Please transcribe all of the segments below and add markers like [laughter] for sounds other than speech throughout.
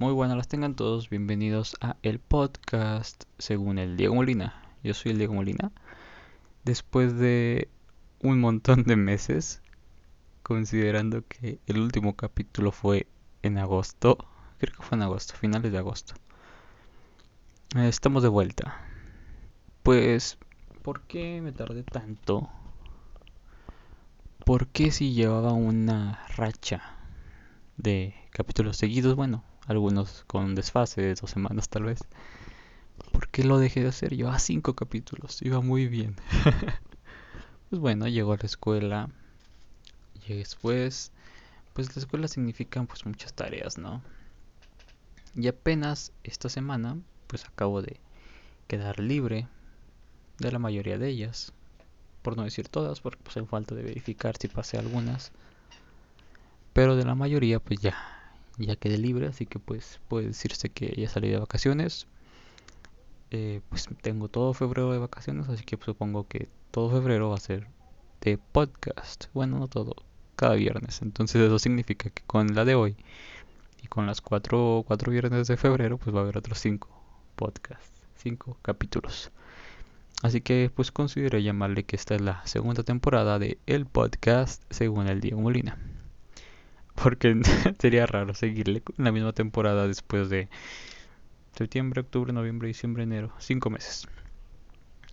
Muy buenas las tengan todos, bienvenidos a el podcast según el Diego Molina. Yo soy el Diego Molina. Después de un montón de meses, considerando que el último capítulo fue en agosto, creo que fue en agosto, finales de agosto. Eh, estamos de vuelta. Pues, ¿por qué me tardé tanto? ¿Por qué si llevaba una racha de capítulos seguidos? Bueno, algunos con desfase de dos semanas tal vez. ¿Por qué lo dejé de hacer? Llevaba cinco capítulos, iba muy bien. [laughs] pues bueno, llegó a la escuela. Y después, pues la escuela significa pues muchas tareas, ¿no? Y apenas esta semana, pues acabo de quedar libre de la mayoría de ellas. Por no decir todas, porque pues hay falta de verificar si pasé algunas. Pero de la mayoría, pues ya, ya quedé libre, así que pues puede decirse que ya salí de vacaciones. Eh, pues tengo todo febrero de vacaciones, así que supongo que todo febrero va a ser de podcast. Bueno, no todo, cada viernes. Entonces eso significa que con la de hoy y con las cuatro, cuatro viernes de febrero, pues va a haber otros cinco podcasts, cinco capítulos. Así que pues consideré llamarle que esta es la segunda temporada de el podcast según el Diego Molina. Porque [laughs] sería raro seguirle en la misma temporada después de septiembre, octubre, noviembre, diciembre, enero. Cinco meses.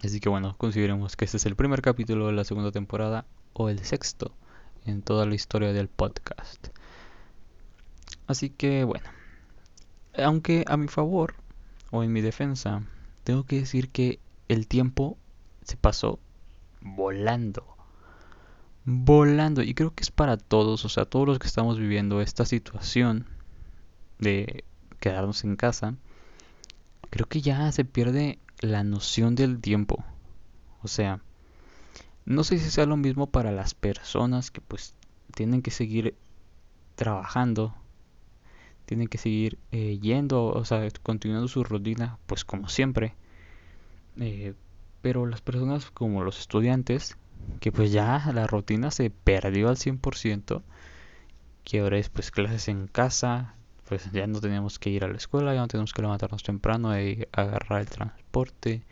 Así que bueno, consideremos que este es el primer capítulo de la segunda temporada o el sexto en toda la historia del podcast. Así que bueno, aunque a mi favor o en mi defensa, tengo que decir que el tiempo se pasó volando volando. Y creo que es para todos, o sea, todos los que estamos viviendo esta situación de quedarnos en casa, creo que ya se pierde la noción del tiempo. O sea, no sé si sea lo mismo para las personas que pues tienen que seguir trabajando, tienen que seguir eh, yendo, o sea, continuando su rutina, pues como siempre. Eh, pero las personas como los estudiantes que pues ya la rutina se perdió al 100%, que ahora es pues clases en casa, pues ya no tenemos que ir a la escuela, ya no tenemos que levantarnos temprano y agarrar el transporte,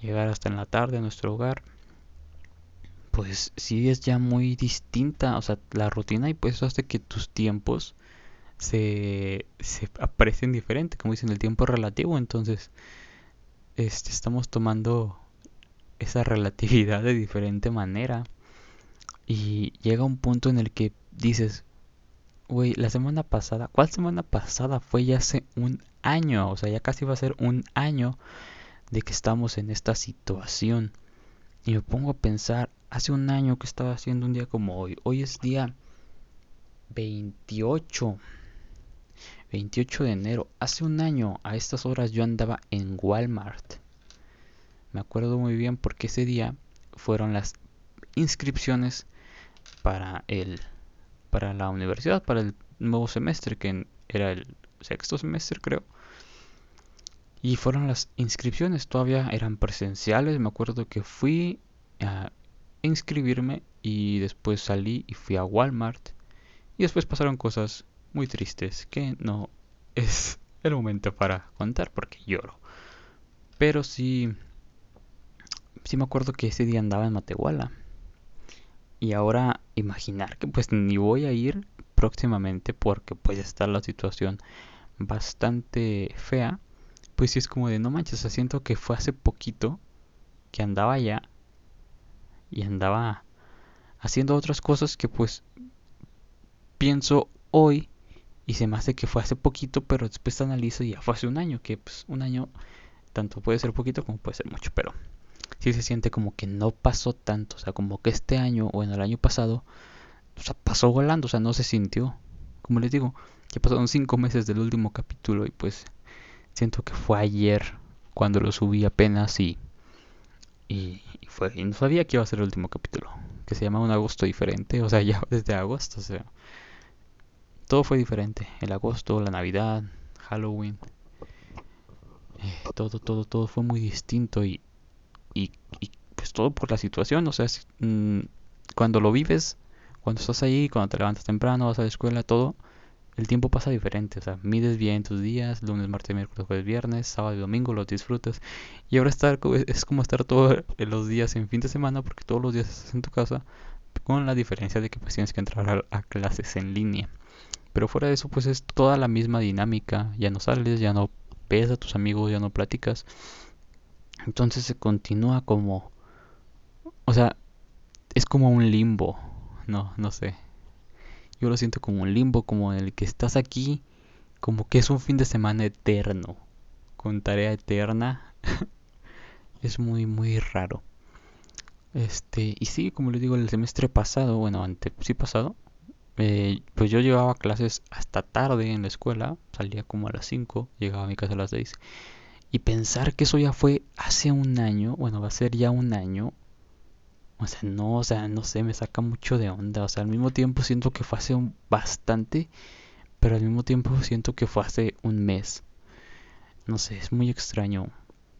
llegar hasta en la tarde a nuestro hogar. Pues sí es ya muy distinta, o sea, la rutina y pues hace que tus tiempos se, se aprecien diferente, como dicen, el tiempo relativo, entonces este, estamos tomando esa relatividad de diferente manera. Y llega un punto en el que dices, güey, la semana pasada, ¿cuál semana pasada? Fue ya hace un año, o sea, ya casi va a ser un año de que estamos en esta situación. Y me pongo a pensar, hace un año que estaba haciendo un día como hoy. Hoy es día 28. 28 de enero. Hace un año a estas horas yo andaba en Walmart. Me acuerdo muy bien porque ese día fueron las inscripciones para el para la universidad, para el nuevo semestre que era el sexto semestre, creo. Y fueron las inscripciones, todavía eran presenciales, me acuerdo que fui a inscribirme y después salí y fui a Walmart y después pasaron cosas muy tristes que no es el momento para contar porque lloro. Pero sí sí me acuerdo que ese día andaba en Matehuala. Y ahora imaginar que pues ni voy a ir próximamente porque pues está la situación bastante fea. Pues sí es como de no manches, siento que fue hace poquito que andaba allá y andaba haciendo otras cosas que pues pienso hoy y se me hace que fue hace poquito, pero después analizo y ya fue hace un año, que pues un año tanto puede ser poquito como puede ser mucho, pero sí se siente como que no pasó tanto, o sea, como que este año o en el año pasado, o sea, pasó volando, o sea, no se sintió. Como les digo, ya pasaron cinco meses del último capítulo y pues siento que fue ayer cuando lo subí apenas y, y, fue, y no sabía que iba a ser el último capítulo, que se llama Un agosto diferente, o sea, [laughs] ya desde agosto, o sea, todo fue diferente, el agosto, la Navidad, Halloween, eh, todo, todo, todo fue muy distinto y, y, pues todo por la situación, o sea, mm, cuando lo vives, cuando estás ahí, cuando te levantas temprano, vas a la escuela, todo, el tiempo pasa diferente, o sea, mides bien tus días, lunes, martes, miércoles, jueves, viernes, sábado y domingo los disfrutas. Y ahora estar es como estar todos los días en fin de semana porque todos los días estás en tu casa, con la diferencia de que pues tienes que entrar a, clases en línea. Pero fuera de eso pues es toda la misma dinámica, ya no sales, ya no ves a tus amigos, ya no platicas. Entonces se continúa como o sea, es como un limbo, no, no sé. Yo lo siento como un limbo, como el que estás aquí, como que es un fin de semana eterno, con tarea eterna. [laughs] es muy, muy raro. Este, y sí, como les digo, el semestre pasado, bueno, antes, sí pasado, eh, pues yo llevaba clases hasta tarde en la escuela, salía como a las 5, llegaba a mi casa a las 6. Y pensar que eso ya fue hace un año, bueno, va a ser ya un año, o sea, no, o sea, no sé, me saca mucho de onda. O sea, al mismo tiempo siento que fue hace un bastante, pero al mismo tiempo siento que fue hace un mes. No sé, es muy extraño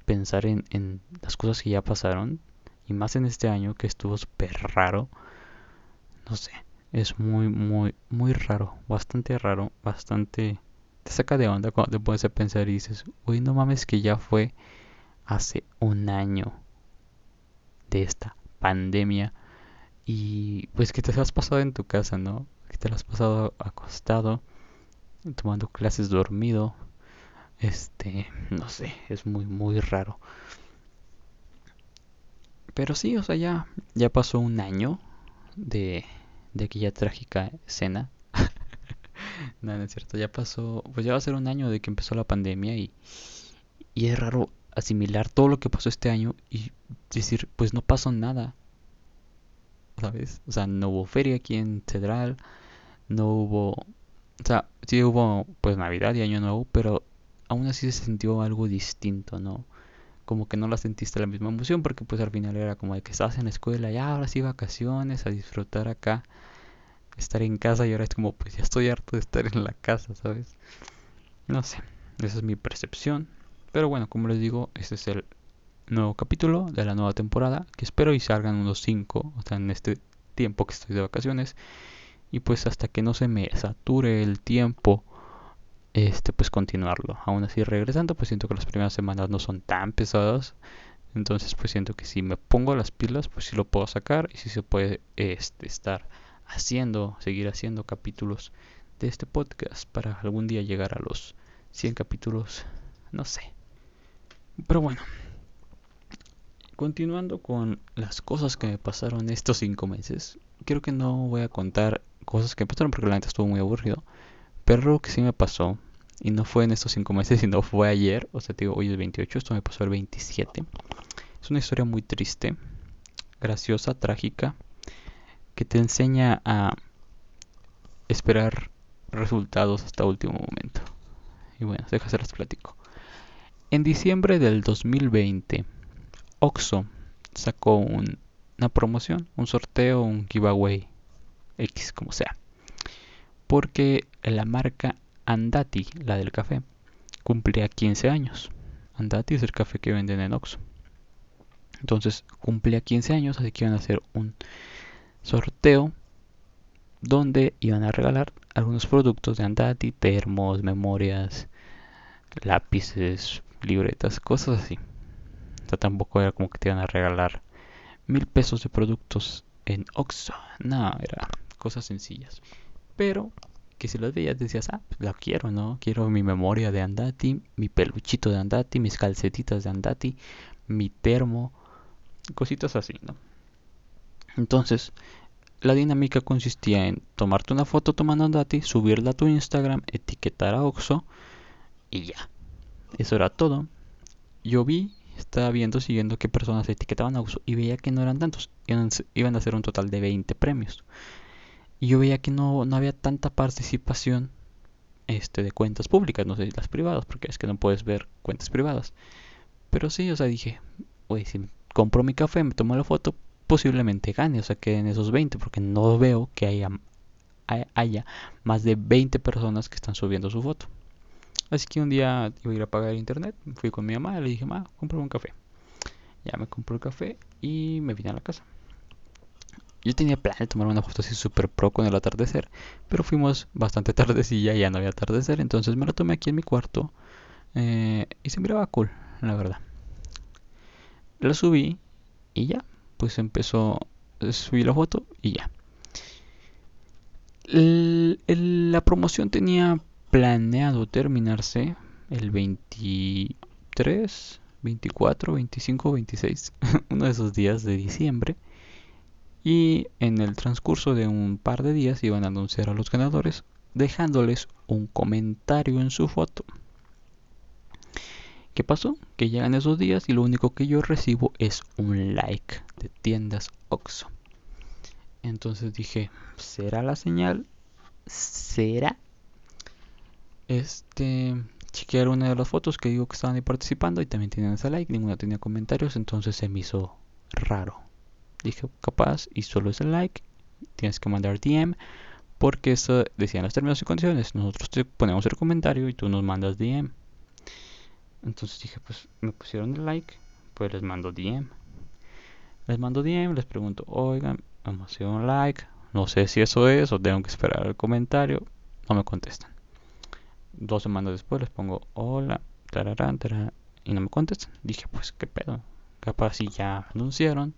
pensar en, en las cosas que ya pasaron. Y más en este año que estuvo súper raro. No sé, es muy, muy, muy raro. Bastante raro, bastante... Te saca de onda cuando te pones a pensar y dices, uy, no mames que ya fue hace un año de esta pandemia y pues que te has pasado en tu casa, ¿no? Que te has pasado acostado, tomando clases dormido. Este, no sé, es muy muy raro. Pero sí, o sea, ya ya pasó un año de de aquella trágica escena. No, no es cierto, ya pasó, pues ya va a ser un año de que empezó la pandemia y y es raro asimilar todo lo que pasó este año y decir, pues no pasó nada. ¿Sabes? O sea, no hubo feria aquí en Cedral, no hubo... O sea, sí hubo pues Navidad y Año Nuevo, pero aún así se sintió algo distinto, ¿no? Como que no la sentiste la misma emoción porque pues al final era como de que estabas en la escuela y ahora sí vacaciones, a disfrutar acá, estar en casa y ahora es como pues ya estoy harto de estar en la casa, ¿sabes? No sé, esa es mi percepción. Pero bueno, como les digo, este es el nuevo capítulo de la nueva temporada, que espero y salgan unos 5, o sea, en este tiempo que estoy de vacaciones. Y pues hasta que no se me sature el tiempo, este pues continuarlo. Aún así regresando, pues siento que las primeras semanas no son tan pesadas. Entonces pues siento que si me pongo las pilas, pues sí lo puedo sacar y si se puede este, estar haciendo, seguir haciendo capítulos de este podcast para algún día llegar a los 100 capítulos, no sé. Pero bueno, continuando con las cosas que me pasaron estos cinco meses, creo que no voy a contar cosas que me pasaron porque la neta estuvo muy aburrido. Pero lo que sí me pasó, y no fue en estos cinco meses, [laughs] sino fue ayer, o sea, te digo, hoy es 28, esto me pasó el 27. Es una historia muy triste, graciosa, trágica, que te enseña a esperar resultados hasta último momento. Y bueno, déjame se las platico. En diciembre del 2020, Oxo sacó una promoción, un sorteo, un giveaway, X como sea. Porque la marca Andati, la del café, cumplía 15 años. Andati es el café que venden en Oxo. Entonces cumplía 15 años, así que iban a hacer un donde iban a regalar algunos productos de Andati, termos, memorias, lápices, libretas, cosas así. O sea, tampoco era como que te iban a regalar mil pesos de productos en Oxxo. No, era cosas sencillas. Pero que si las veías decías, ah, pues la quiero, ¿no? Quiero mi memoria de Andati, mi peluchito de Andati, mis calcetitas de Andati, mi termo, cositas así, ¿no? Entonces, la dinámica consistía en tomarte una foto tomando Andati, subirla a tu Instagram, etiquetar a Oxxo y ya. Eso era todo. Yo vi, estaba viendo, siguiendo qué personas etiquetaban a uso y veía que no eran tantos. Iban, a ser un total de 20 premios. Y yo veía que no, no había tanta participación este, de cuentas públicas, no sé, las privadas, porque es que no puedes ver cuentas privadas. Pero sí, o sea, dije, oye, si compro mi café, me tomo la foto, posiblemente gane, o sea, que en esos 20, porque no veo que haya, haya más de 20 personas que están subiendo su foto. Así que un día iba a ir a pagar internet, fui con mi mamá y le dije, mamá, compro un café. Ya me compró el café y me vine a la casa. yo tenía plan de tomar una foto así super pro con el atardecer, pero fuimos bastante [laughs] tardecilla y ya no había atardecer, entonces me la tomé aquí en mi cuarto eh, y se miraba cool, la verdad. La subí y ya, pues empezó, subí la foto y ya. la promoción tenía planeado terminarse el 23, 24, 25, 26, uno de esos días de diciembre. Y en el transcurso de un par de días iban a anunciar a los ganadores dejándoles un comentario en su foto. ¿Qué pasó? Que llegan esos días y lo único que yo recibo es un like de tiendas Oxo. Entonces dije, ¿será la señal? ¿Será? Este, chequear una de las fotos que digo que estaban ahí participando y también tenían ese like, ninguna tenía comentarios, entonces se me hizo raro. Dije, capaz, y solo es el like, tienes que mandar DM, porque eso decían los términos y condiciones. Nosotros te ponemos el comentario y tú nos mandas DM. Entonces dije, pues me pusieron el like, pues les mando DM. Les mando DM, les pregunto, oigan, hemos sido un like, no sé si eso es o tengo que esperar el comentario. No me contestan. Dos semanas después les pongo hola, tararán, tararán, y no me contestan. Dije, pues qué pedo. Capaz si ya anunciaron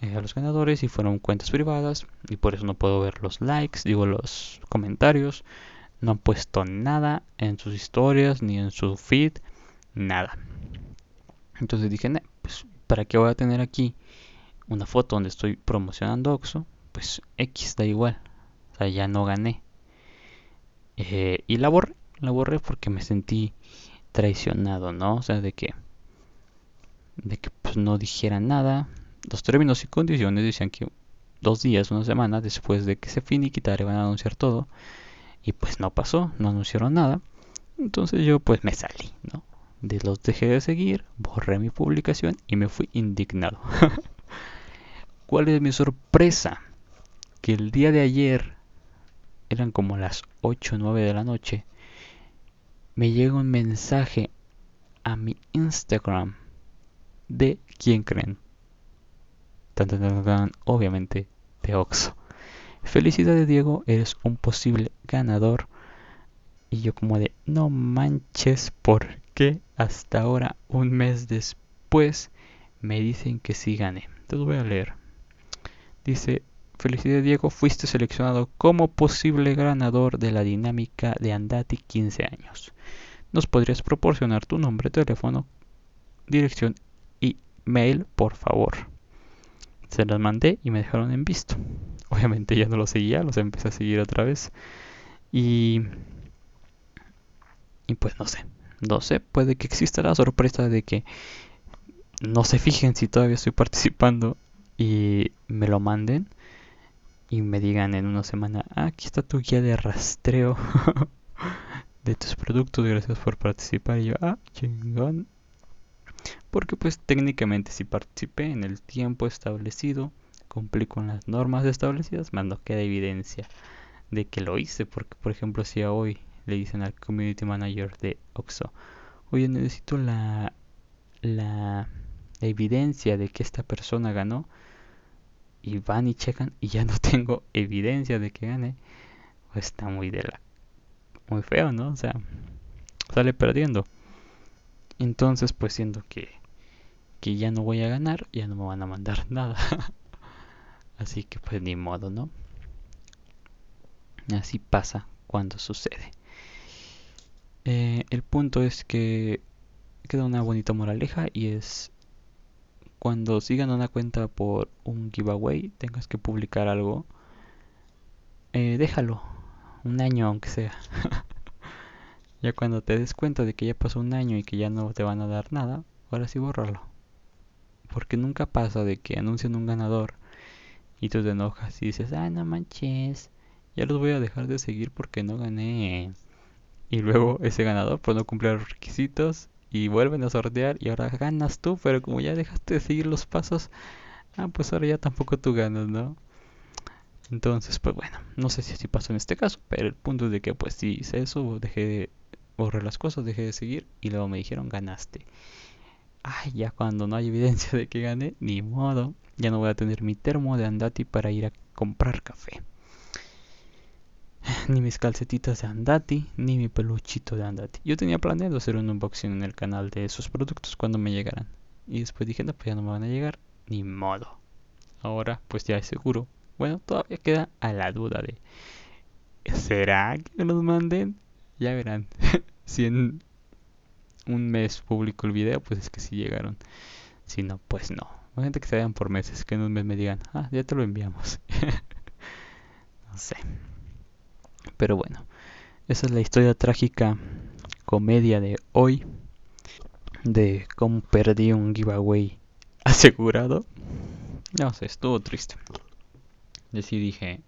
eh, a los ganadores y fueron cuentas privadas y por eso no puedo ver los likes, digo los comentarios. No han puesto nada en sus historias ni en su feed nada. Entonces dije, pues, ¿para qué voy a tener aquí una foto donde estoy promocionando Oxo? Pues X da igual. O sea, ya no gané. Eh, y la borré. La borré porque me sentí traicionado, ¿no? O sea, de que, de que pues, no dijera nada. Los términos y condiciones decían que dos días, una semana después de que se finiquitara iban a anunciar todo. Y pues no pasó, no anunciaron nada. Entonces yo pues me salí, ¿no? De los dejé de seguir, borré mi publicación y me fui indignado. [laughs] ¿Cuál es mi sorpresa? Que el día de ayer, eran como las 8 o 9 de la noche, me llega un mensaje a mi Instagram de quién creen. Tan, obviamente de Oxo. Felicidades Diego, eres un posible ganador. Y yo como de, no manches, ¿por que hasta ahora, un mes después, me dicen que sí gané. Lo voy a leer. Dice, felicidades Diego, fuiste seleccionado como posible ganador de la dinámica de Andati 15 años. ¿Nos podrías proporcionar tu nombre, teléfono, dirección y mail, por favor? Se las mandé y me dejaron en visto. [laughs] Obviamente ya no los seguía, los empecé a seguir otra vez. Y... Y pues no sé, no sé, puede que exista la sorpresa de que no se fijen si todavía estoy participando y me lo manden y me digan en una semana, ah, aquí está tu guía de rastreo [laughs] de tus productos, gracias por participar. Y yo, ah, chingón. Porque pues técnicamente si participé en el tiempo establecido, cumplí con las normas establecidas, más no queda evidencia de que lo hice. Porque por ejemplo si hoy le dicen al community manager de Oxo, oye, necesito la, la, evidencia de que esta persona ganó. Y van y checan y ya [laughs] no tengo evidencia de que gane. Pues está muy de la... Muy feo, ¿no? O sea, sale perdiendo. Entonces, pues siendo que, que ya no voy a ganar, ya no me van a mandar [laughs] nada. Así que pues ni modo, ¿no? Así pasa cuando sucede. Eh, el punto es que queda una bonita moraleja y es cuando sigan una cuenta por un giveaway, tengas que publicar algo, eh, déjalo, un año aunque sea. [laughs] ya cuando te des cuenta de que ya pasó un año y que ya no te van a dar nada, ahora sí bórralo. Porque nunca pasa de que anuncian un ganador y tú te enojas y dices, ah, no manches, ya los voy a dejar de seguir porque no gané y luego ese ganador pues no cumple los requisitos y vuelven a sortear y ahora ganas tú, pero como ya dejaste de seguir los pasos, ah, pues ahora ya tampoco tú ganas, ¿no? Entonces, pues bueno, no sé si así pasó en este caso, pero el punto es de que pues si hice eso, dejé de borrar las cosas, dejé de seguir y luego me dijeron ganaste. Ay, ya cuando no hay evidencia de que gané, ni modo, Ya no voy a tener mi termo de Andati para ir a comprar café. [laughs] Ni mis calcetitas de Andati, ni mi peluchito de Andati. Yo tenía planeado hacer un unboxing en el canal de esos productos cuando me llegaran. Y después dije, no, pues ya no me van a llegar. Ni modo. Ahora, pues ya es seguro. Bueno, todavía queda a la duda de... ¿Será que nos manden? Ya verán. [laughs] si en un mes publico el video, pues es que sí llegaron. Si no, pues no. Gente que se vayan por meses, que en un mes me digan, ah, ya te lo enviamos. [laughs] no sé. Pero bueno, esa es la historia trágica, comedia de hoy, de cómo perdí un giveaway [laughs] asegurado. No sé, estuvo triste. Yo sí dije,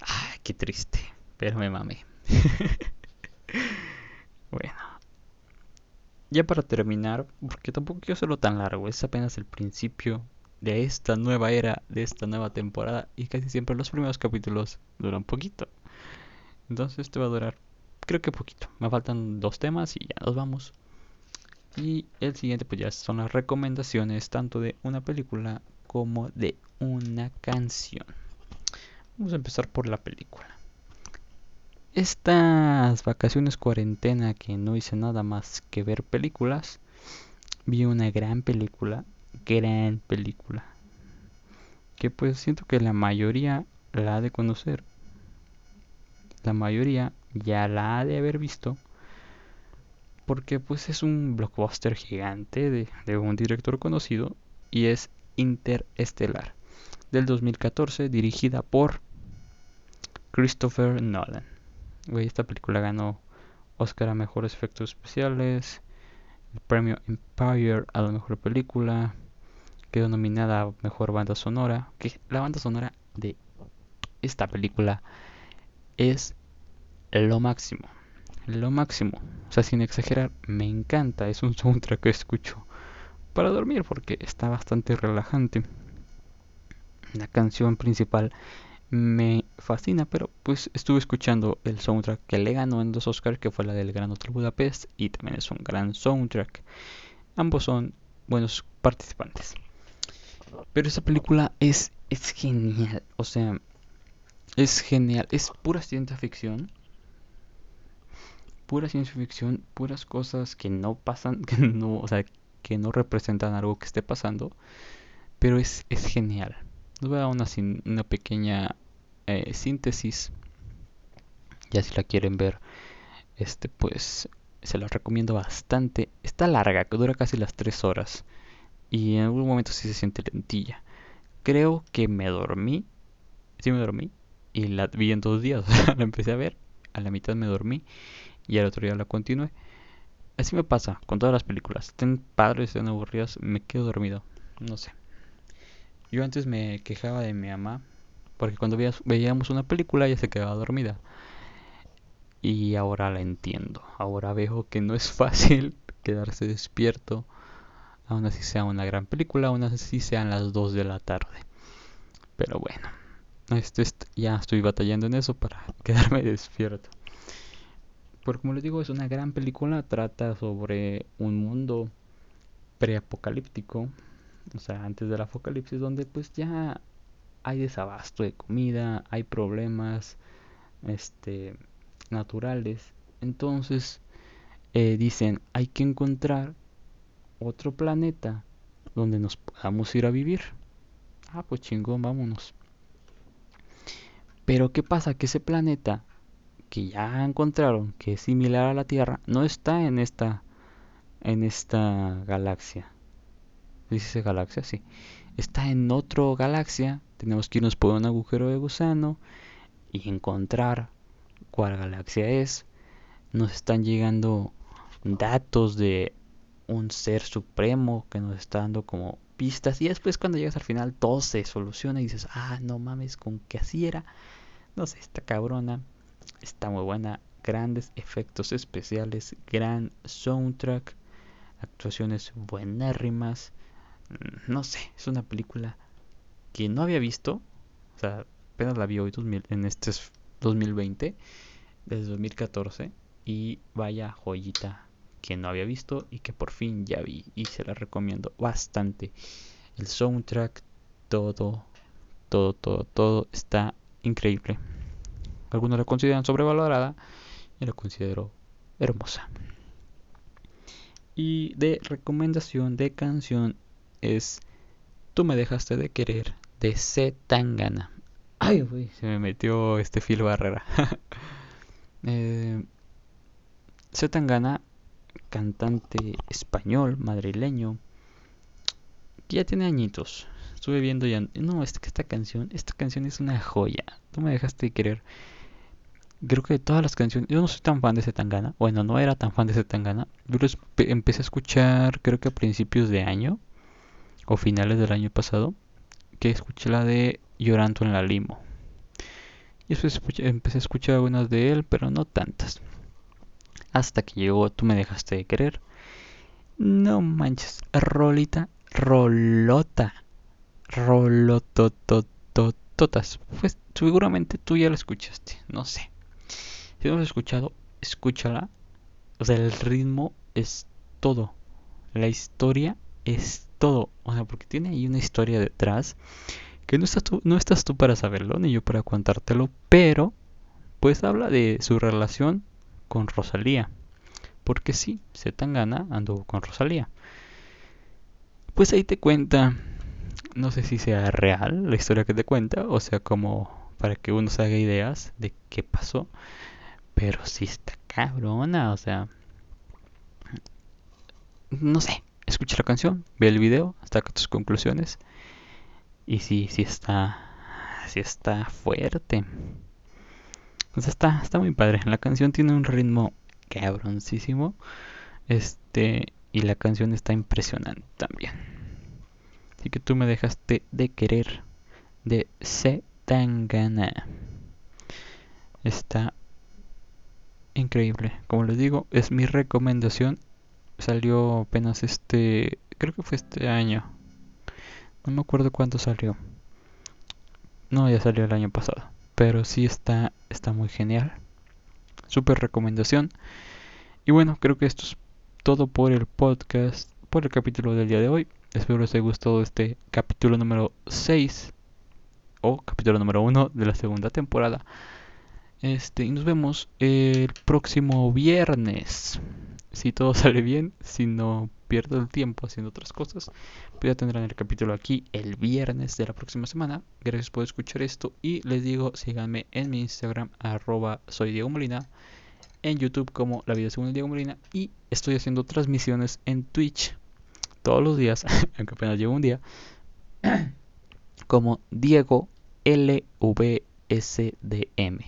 ah, qué triste, pero me mamé. [laughs] bueno, ya para terminar, porque tampoco quiero hacerlo tan largo, es apenas el principio de esta nueva era, de esta nueva temporada, y casi siempre los primeros capítulos duran poquito. Entonces este va a durar, creo que poquito. Me faltan dos temas y ya nos vamos. Y el siguiente pues ya son las recomendaciones tanto de una película como de una canción. Vamos a empezar por la película. Estas vacaciones cuarentena que no hice nada más que ver películas, vi una gran película, gran película, que pues siento que la mayoría la ha de conocer, la mayoría ya la ha de haber visto, porque pues es un blockbuster gigante de, de un director conocido y es Interestelar del 2014 dirigida por Christopher Nolan esta película ganó Oscar a mejores efectos especiales, el premio Empire a la mejor película, quedó nominada a mejor banda sonora. Que la banda sonora de esta película es lo máximo, lo máximo. O sea, sin exagerar, me encanta. Es un soundtrack que escucho para dormir porque está bastante relajante. La canción principal me fascina, pero pues estuve escuchando el soundtrack que le ganó en dos Oscars, que fue la del Gran Hotel Budapest, y también es un gran soundtrack. Ambos son buenos participantes. Pero esa película es, es genial, o sea, es genial, es pura ciencia ficción. Pura ciencia ficción, puras cosas que no pasan, [laughs] que no, o sea, que no representan algo que esté pasando, pero es, es genial. Les voy a dar una, una pequeña eh, síntesis. Ya si la quieren ver, este pues se la recomiendo bastante. Está larga, que dura casi las 3 horas. Y en algún momento sí se siente lentilla. Creo que me dormí. Sí me dormí. Y la vi en dos días. [laughs] la empecé a ver. A la mitad me dormí. Y al otro día la continué. Así me pasa con todas las películas. Estén padres, estén aburridas. Me quedo dormido. No sé. Yo antes me quejaba de mi mamá porque cuando veíamos una película ella se quedaba dormida. Y ahora la entiendo. Ahora veo que no es [laughs] fácil quedarse despierto. Aún así sea una gran película, aún así sean las 2 de la tarde. Pero bueno, ya estoy batallando en eso para [laughs] quedarme despierto. Porque como les digo, es una gran película. Trata sobre un mundo preapocalíptico. O sea, antes del apocalipsis, donde pues ya hay desabasto de comida, hay problemas este, naturales. Entonces eh, dicen, hay que encontrar otro planeta donde nos podamos ir a vivir. Ah, pues chingón, vámonos. Pero ¿qué pasa? Que ese planeta que ya encontraron, que es similar a la Tierra, no está en esta en esta galaxia. ¿Dice galaxia? Sí. Está en otra galaxia tenemos que irnos por un agujero de gusano y encontrar cuál galaxia es. Nos están llegando datos de un ser supremo que nos está dando como pistas y después cuando llegas al final todo se soluciona y dices, ah, no mames, con que así era. No sé, está cabrona, está muy buena, grandes efectos especiales, gran soundtrack, actuaciones buenérrimas. No sé, es una película que no había visto, o sea, apenas la vi hoy en este 2020, desde 2014, y vaya joyita que no había visto y que por fin ya vi y se la recomiendo bastante. El soundtrack, todo, todo, todo, todo está increíble. Algunos la consideran sobrevalorada y la considero hermosa. Y de recomendación de canción es Tú me dejaste de querer de C. Tangana. Ay, uy, se me metió este filo barrera. [laughs] eh, C. Tangana, cantante español, madrileño, que ya tiene añitos. Estuve viendo ya. No, es que esta canción, esta canción es una joya. Tú me dejaste de querer creo que de todas las canciones, yo no soy tan fan de Zetangana, bueno, no era tan fan de Zetangana, yo lo empecé a escuchar creo que a principios de año o finales del año pasado, que escuché la de Llorando en la Limo. Y después empecé a escuchar algunas de él, pero no tantas. Hasta que llegó Tú me dejaste de querer. No manches, rolita, rolota, rolotototototas. Pues seguramente tú ya la escuchaste, no sé. Si no has escuchado, escúchala. O sea, el ritmo es todo. La historia es todo. O sea, porque tiene ahí una historia detrás que no estás tú, no estás tú para saberlo, ni yo para contártelo, pero pues habla de su relación con Rosalía. Porque sí, gana andó con Rosalía. Pues ahí te cuenta, no sé si sea real la historia que te cuenta, o sea, como para que uno se haga ideas de qué pasó. Pero sí está cabrona, o sea. No sé. Escucha la canción, ve el video, saca tus conclusiones. Y sí, sí está. Sí está fuerte. Sea, está, está muy padre. La canción tiene un ritmo cabroncísimo. Este. Y la canción está impresionante también. Así que tú me dejaste de querer. De Se Tangana. Está increíble. Como les digo, es mi recomendación. Salió apenas este, creo que fue este año. No me acuerdo cuánto salió. No, ya salió el año pasado. Pero sí está, está muy genial. Super recomendación. Y bueno, creo que esto es todo por el podcast, por el capítulo del día de hoy. Espero les haya gustado este capítulo número 6 o capítulo número 1 de la segunda temporada. Este, y nos vemos el próximo viernes. Si todo [laughs] sale bien, si no pierdo el tiempo haciendo otras cosas, pues ya tendrán el capítulo aquí el viernes de la próxima semana. Gracias por escuchar esto y les digo, síganme en mi Instagram, arroba soy Diego Molina, en YouTube como La Vida Según Diego Molina y estoy haciendo transmisiones en Twitch todos los días, [laughs] aunque apenas llevo un día, [clears throat] como Diego LV SDM,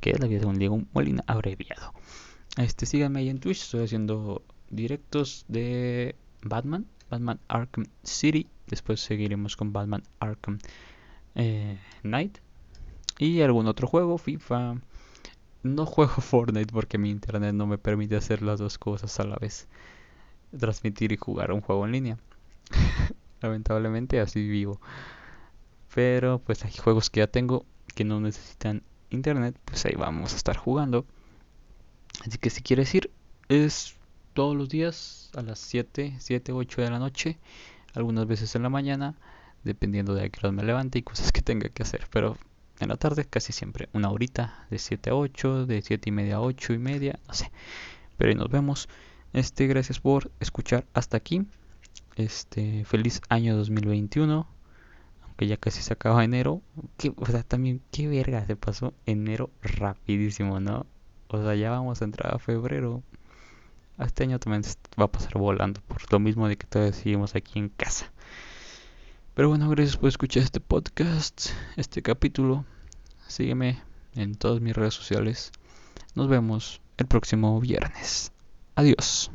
que es la vida un Diego Molina abreviado. Este, síganme ahí en Twitch, estoy haciendo directos de Batman, Batman Arkham City. Después seguiremos con Batman Arkham eh, Knight y algún otro juego, FIFA. No juego [laughs] Fortnite porque mi internet no me permite hacer las dos cosas a la vez. Transmitir y jugar un juego en línea. [laughs] Lamentablemente así vivo. Pero pues hay juegos que ya tengo que no necesitan internet, pues ahí vamos a estar jugando. Así que si quieres ir, es todos los días a las 7, 7, 8 de la noche, algunas veces en la mañana, dependiendo de a qué hora me levante y cosas que tenga que hacer. Pero en la tarde casi siempre, una horita, de 7 a 8, de 7 y media a 8 y media, no sé. Pero ahí nos vemos. Este, gracias por escuchar hasta aquí. Este, feliz año 2021 que ya casi se acaba enero. Que, o sea, también, qué verga se pasó enero rapidísimo, ¿no? O sea, ya vamos a entrar a febrero. Este año también va a pasar volando, por lo mismo de que todavía seguimos aquí en casa. Pero bueno, gracias por escuchar este podcast, este capítulo. Sígueme en todas mis redes sociales. Nos vemos el próximo viernes. Adiós.